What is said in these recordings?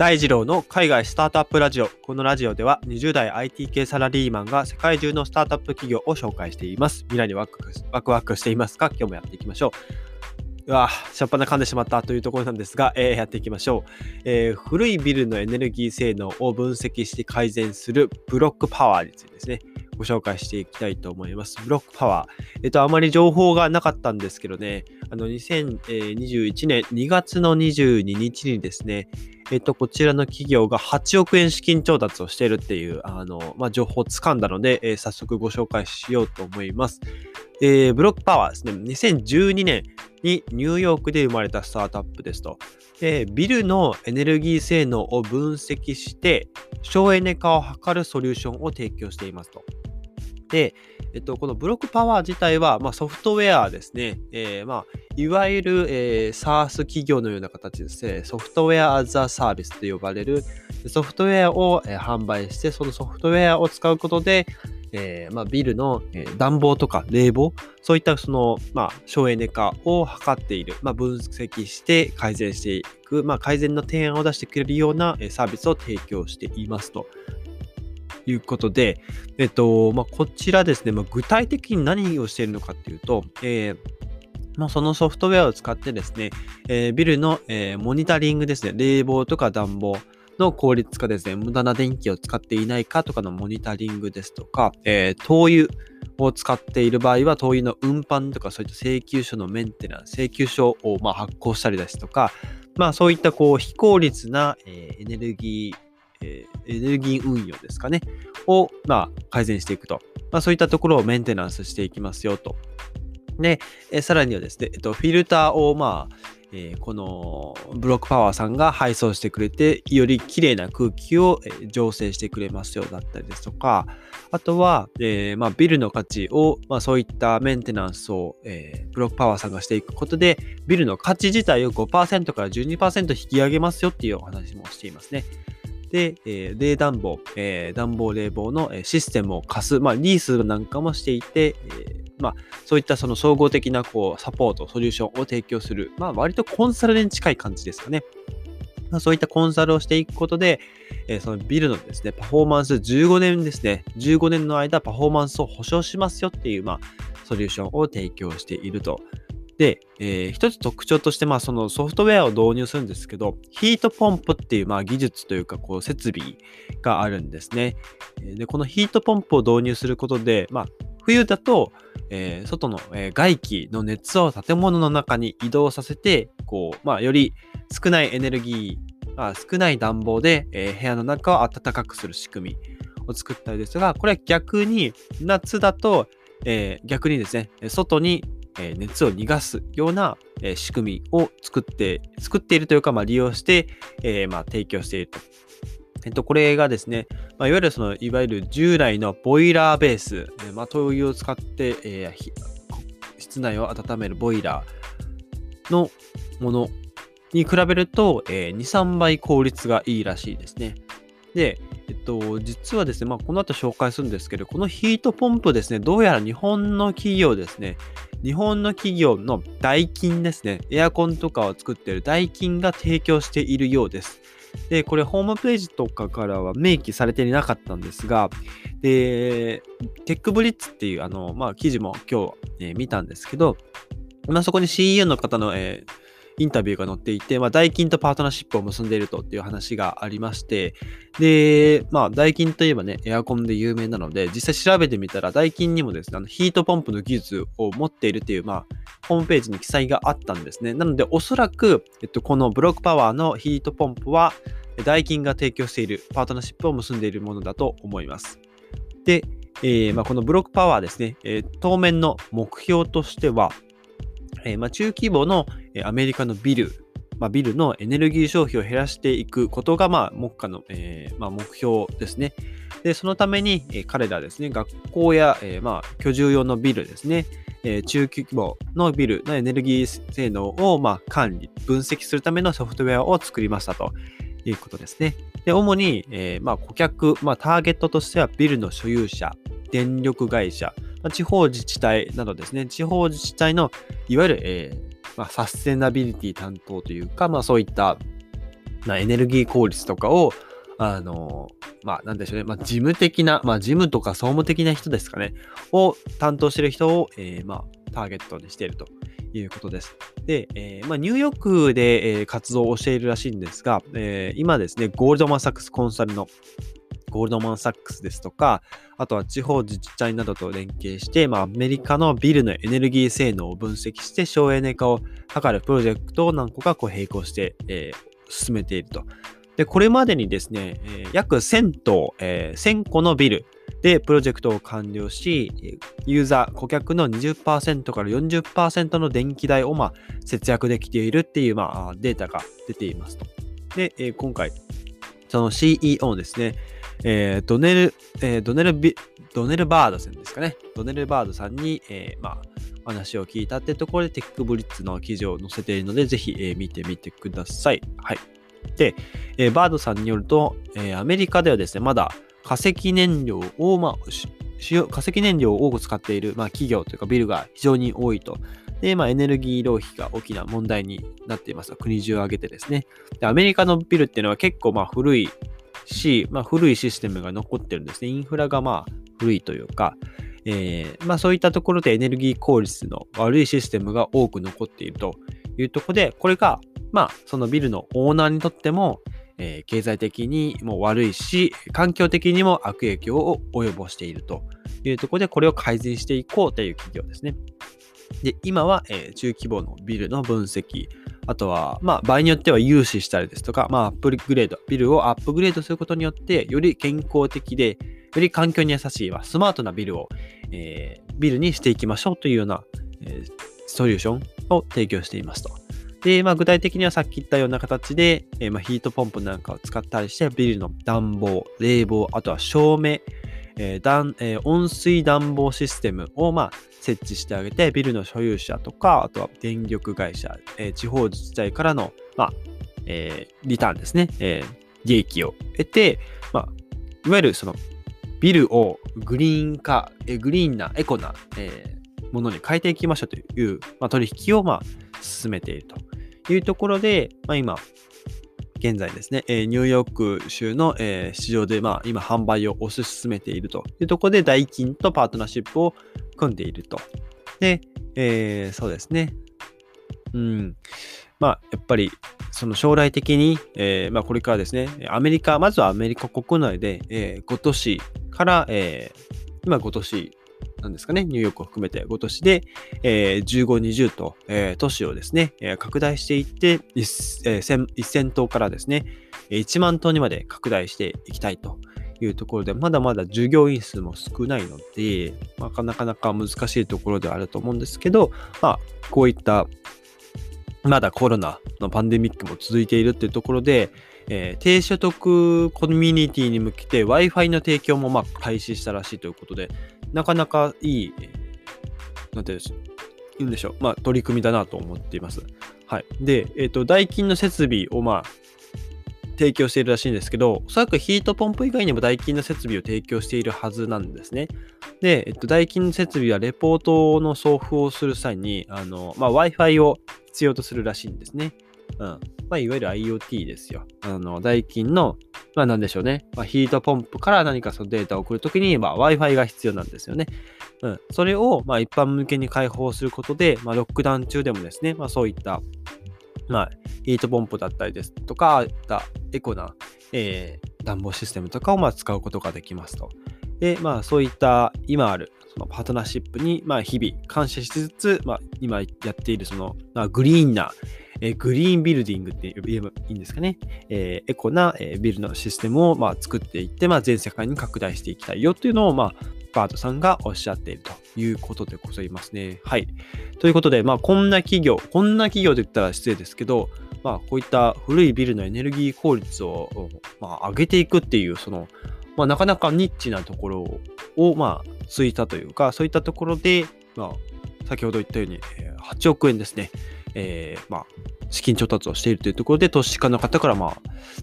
大二郎の海外スタートアップラジオ。このラジオでは20代 IT 系サラリーマンが世界中のスタートアップ企業を紹介しています。未来にワクワクワクしていますか？今日もやっていきましょう。うわしょっぱな噛んでしまったというところなんですが、えー、やっていきましょう、えー、古いビルのエネルギー性能を分析して改善するブロックパワーについてですね。ご紹介していきたいと思います。ブロックパワー。えっと、あまり情報がなかったんですけどね、あの、2021年2月の22日にですね、えっと、こちらの企業が8億円資金調達をしているっていう、あの、まあ、情報をつかんだので、えー、早速ご紹介しようと思います。えー、ブロックパワーですね、2012年にニューヨークで生まれたスタートアップですと。で、ビルのエネルギー性能を分析して、省エネ化を図るソリューションを提供していますと。で、えっと、このブロックパワー自体は、まあ、ソフトウェアですね。えー、まあ、いわゆる、えー、SaaS 企業のような形ですね。ソフトウェア as a Service と呼ばれるソフトウェアを、えー、販売して、そのソフトウェアを使うことで、えーまあ、ビルの、えー、暖房とか冷房、そういったその、まあ、省エネ化を図っている、まあ、分析して改善していく、まあ、改善の提案を出してくれるようなサービスを提供していますと。いうことで、えっと、まあ、こちらですね、まあ、具体的に何をしているのかっていうと、えーま、そのソフトウェアを使ってですね、えー、ビルの、えー、モニタリングですね、冷房とか暖房の効率化ですね、無駄な電気を使っていないかとかのモニタリングですとか、えー、灯油を使っている場合は、灯油の運搬とかそういった請求書のメンテナンス、請求書をま発行したりですとか、まあそういったこう非効率な、えエネルギーえー、エネルギー運用ですかね、を、まあ、改善していくと。まあ、そういったところをメンテナンスしていきますよと。で、えさらにはですね、えっと、フィルターを、まあ、えー、このブロックパワーさんが配送してくれて、より綺麗な空気を、醸成してくれますよだったりですとか、あとは、えー、まあ、ビルの価値を、まあ、そういったメンテナンスを、えー、ブロックパワーさんがしていくことで、ビルの価値自体を5%から12%引き上げますよっていうお話もしていますね。で、えー、冷暖房、えー、暖房冷房のシステムを貸す、まあ、リースなんかもしていて、えー、まあ、そういったその総合的なこうサポート、ソリューションを提供する、まあ、割とコンサルに近い感じですかね。まあ、そういったコンサルをしていくことで、えー、そのビルのですね、パフォーマンス15年ですね、15年の間パフォーマンスを保証しますよっていう、まあ、ソリューションを提供しているとで、えー、一つ特徴として、まあ、そのソフトウェアを導入するんですけど、ヒートポンプっていう、まあ、技術というか、こう、設備があるんですね。で、このヒートポンプを導入することで、まあ、冬だと、えー、外の、えー、外気の熱を建物の中に移動させて、こう、まあ、より少ないエネルギー、まあ、少ない暖房で、えー、部屋の中を暖かくする仕組みを作ったりですが、これは逆に夏だと、えー、逆にですね、外にえ熱を逃がすような、え仕組みを作って、作っているというか、まあ、利用して、えまあ、提供していると。えっと、これがですね、まあ、いわゆるその、いわゆる従来のボイラーベース、えまあ、灯油を使って、え、室内を温めるボイラーのものに比べると、えー、2、3倍効率がいいらしいですね。で、えっと、実はですね、まあ、この後紹介するんですけど、このヒートポンプですね、どうやら日本の企業ですね、日本の企業のダイキンですね、エアコンとかを作っているダイキンが提供しているようです。で、これホームページとかからは明記されていなかったんですが、で、テックブリッツっていうあの、まあ、記事も今日、えー、見たんですけど、まあ、そこに CEO の方の、えーインタビューが載っていて、まあ、ダイキンとパートナーシップを結んでいるとっていう話がありまして、で、まあ、ダイキンといえばね、エアコンで有名なので、実際調べてみたら、ダイキンにもですね、あのヒートポンプの技術を持っているっていう、まあ、ホームページに記載があったんですね。なので、おそらく、えっと、このブロックパワーのヒートポンプは、ダイキンが提供しているパートナーシップを結んでいるものだと思います。で、えーまあ、このブロックパワーですね、えー、当面の目標としては、えー、まあ、中規模のアメリカのビル、まあ、ビルのエネルギー消費を減らしていくことが、まあ、目下の、えー、まあ、目標ですね。で、そのために、えー、彼らはですね、学校や、えー、まあ、居住用のビルですね、えー、中規模のビルのエネルギー性能を、まあ、管理、分析するためのソフトウェアを作りましたということですね。で、主に、えー、まあ、顧客、まあ、ターゲットとしてはビルの所有者、電力会社、ま地方自治体などですね、地方自治体のいわゆる、えーまあ、サステナビリティ担当というか、まあ、そういったまあ、エネルギー効率とかを、あの、まあ、なんでしょうね、まあ、事務的な、まあ、事務とか総務的な人ですかね、を担当している人を、えー、まあ、ターゲットにしているということです。で、えー、まあ、ニューヨークで、えー、活動をしているらしいんですが、えー、今ですね、ゴールドマンサックスコンサルのゴールドマン・サックスですとか、あとは地方自治体などと連携して、まあ、アメリカのビルのエネルギー性能を分析して省エネ化を図るプロジェクトを何個かこう並行して、えー、進めていると。で、これまでにですね、えー、約1000棟、えー、1000個のビルでプロジェクトを完了し、ユーザー、顧客の20%から40%の電気代をまあ節約できているっていうまあデータが出ていますと。で、え、今回、その CEO ですね、えー、ドネル、えー、ドネルビ、ドネルバードさんですかね。ドネルバードさんに、えー、まあ、話を聞いたってところでテックブリッツの記事を載せているので、ぜひ、えー、見てみてください。はい。で、えー、バードさんによると、えー、アメリカではですね、まだ化石燃料を、まあ、化石燃料を多く使っている、まあ、企業というかビルが非常に多いと。で、まあ、エネルギー浪費が大きな問題になっています。国中を挙げてですね。でアメリカのビルっていうのは結構まあ古いし、まあ、古いシステムが残ってるんですね。インフラがまあ古いというか、えー、まあ、そういったところでエネルギー効率の悪いシステムが多く残っているというところで、これが、まあ、そのビルのオーナーにとっても、えー、経済的にも悪いし、環境的にも悪影響を及ぼしているというところで、これを改善していこうという企業ですね。で、今は、えー、中規模のビルの分析、あとは、まあ、場合によっては融資したりですとか、まあ、アップグレード、ビルをアップグレードすることによって、より健康的で、より環境に優しい、スマートなビルを、えー、ビルにしていきましょうというような、えー、ソリューションを提供していますと。で、まあ、具体的にはさっき言ったような形で、えー、まあ、ヒートポンプなんかを使ったりして、ビルの暖房、冷房、あとは照明、えー暖えー、温水暖房システムを、まあ、設置してあげて、ビルの所有者とか、あとは電力会社、えー、地方自治体からの、まあ、えー、リターンですね、えー、利益を得て、まあ、いわゆるそのビルをグリーン化、えグリーンなエコな、えー、ものに変えていきましょうという、まあ、取引を、まあ、進めているというところで、まあ、今、現在ですね、えニューヨーク州の、え市場で、まあ、今販売を推し進めているというところで、ダイキンとパートナーシップを組んでいると。で、えー、そうですね。うん。まあ、やっぱり、その将来的に、えー、まあ、これからですね、アメリカ、まずはアメリカ国内で、えー、5都市から、えー、今5都市なんですかね、ニューヨークを含めて5都市で、えー、15、20と、えー、都市をですね、えー、拡大していって、1000, 1000棟からですね、1万棟にまで拡大していきたいというところで、まだまだ従業員数も少ないので、まあ、なかなか難しいところではあると思うんですけど、まあ、こういった、まだコロナのパンデミックも続いているっていうところで、えー、低所得コミュニティに向けて Wi-Fi の提供もまあ開始したらしいということで、なかなかいい、なんて言うんでしょう、まあ、取り組みだなと思っています。はい。で、えっ、ー、と、代金の設備をまあ、提供しているらしいんですけど、おそらくヒートポンプ以外にも代金の設備を提供しているはずなんですね。で、えっと、代金の設備はレポートの送付をする際に、あの、まあ、Wi-Fi を必要とするらしいんですね。うん。まあ、いわゆる IoT ですよ。あの、代金の、まあ、なんでしょうね。まあ、ヒートポンプから何かそのデータを送るときに、まあ、Wi-Fi が必要なんですよね。うん。それを、まあ、一般向けに開放することで、まあ、ロックダウン中でもですね、まあ、そういった、まあ、ヒートポンプだったりですとか、あったエコな、えー、暖房システムとかをまあ使うことができますと。で、まあ、そういった今あるそのパートナーシップに、まあ、日々感謝しつつ、まあ、今やっているその、まあ、グリーンな、え、グリーンビルディングって言えばいいんですかね。え、エコな、え、ビルのシステムを、ま、作っていって、まあ、全世界に拡大していきたいよっていうのを、まあ、バートさんがおっしゃっているということでございますね。はい。ということで、まあ、こんな企業、こんな企業と言ったら失礼ですけど、まあ、こういった古いビルのエネルギー効率を、まあ、上げていくっていう、その、まあ、なかなかニッチなところを、まあ、ついたというか、そういったところで、まあ、先ほど言ったように、8億円ですね。えー、まあ、資金調達をしているというところで、投資家の方からまあ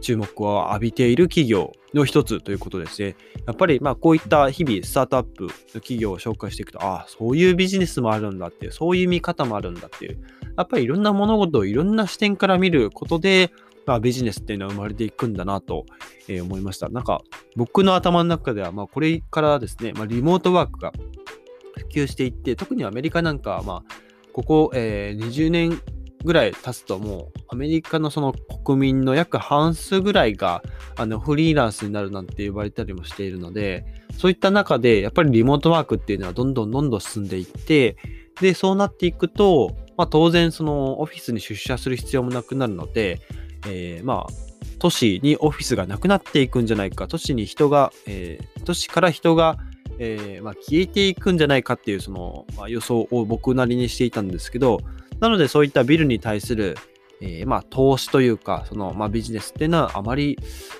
注目を浴びている企業の一つということですね。やっぱりまあこういった日々スタートアップの企業を紹介していくと、ああ、そういうビジネスもあるんだっていう、そういう見方もあるんだっていう、やっぱりいろんな物事をいろんな視点から見ることで、まあ、ビジネスっていうのは生まれていくんだなと、えー思いました。なんか僕の頭の中では、まあ、これからですね、まあ、リモートワークが普及していって、特にアメリカなんかは、まあ、ここ、えー20年ぐらい経つともうアメリカのその国民の約半数ぐらいがあのフリーランスになるなんて呼ばれたりもしているのでそういった中でやっぱりリモートワークっていうのはどんどんどんどん進んでいってでそうなっていくと、まあ、当然そのオフィスに出社する必要もなくなるので、えーまあ都市にオフィスがなくなっていくんじゃないか都市に人が、えー都市から人がえーまあ、消えていくんじゃないかっていうその、まあ、予想を僕なりにしていたんですけどなのでそういったビルに対する、えーまあ、投資というかその、ま、ビジネスっていうのはあまり、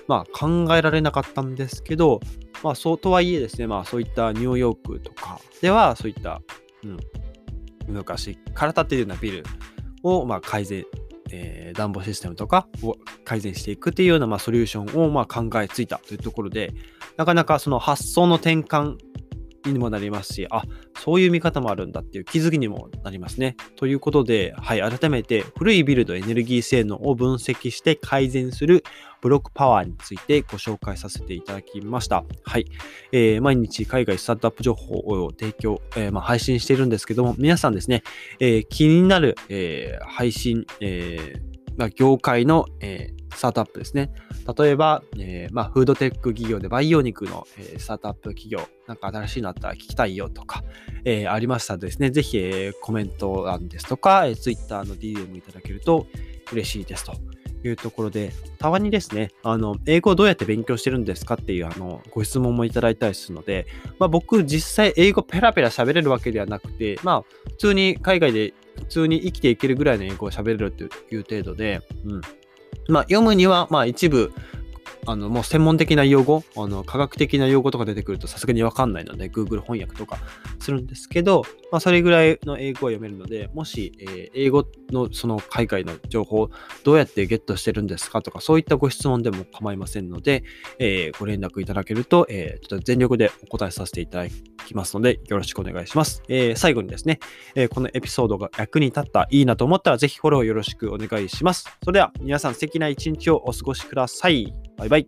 ま、考えられなかったんですけど、まあ、そうとはいえですね、まあ、そういったニューヨークとかではそういった、うん、昔から建てるようなビルを、まあ、改善えー暖房システムとかを改善していくっていうような、まあ、ソリューションを、ま、考えついたというところでなかなかその発想の転換にもなりますし、あ、そういう見方もあるんだっていう気づきにもなりますね。ということで、はい、改めて古いビルドエネルギー性能を分析して改善するブロックパワーについてご紹介させていただきました。はい。えー毎日海外スタートアップ情報を提供、えーまあ、配信しているんですけども、皆さんですね、えー気になる、え配信、えまあ、業界の、えスタートアップですね。例えば、えーまあ、フードテック企業で培養肉の、えースタートアップ企業、なんか新しいのあったら聞きたいよとか、えーありましたらですね、ぜひ、えコメント欄ですとか、え、Twitter の DM いただけると嬉しいですというところで、たまにですね、あの、英語をどうやって勉強してるんですかっていうあのご質問もいただいたりするので、まあ、僕実際英語ペラペラ喋れるわけではなくて、まあ、普通に海外で普通に生きていけるぐらいの英語を喋れるという程度で、うん。まあ、読むには、まあ、一部、あの、もう専門的な用語、あの、科学的な用語とか出てくるとさすがにわかんないので、Google 翻訳とかするんですけど、まあ、それぐらいの英語を読めるので、もし、えー英語のその海外の情報をどうやってゲットしてるんですかとか、そういったご質問でも構いませんので、えーご連絡いただけると、えーちょっと全力でお答えさせていただきますので、よろしくお願いします。えー最後にですね、えこのエピソードが役に立った、いいなと思ったら、ぜひフォローよろしくお願いします。それでは、皆さん素敵な一日をお過ごしください。バイバイ。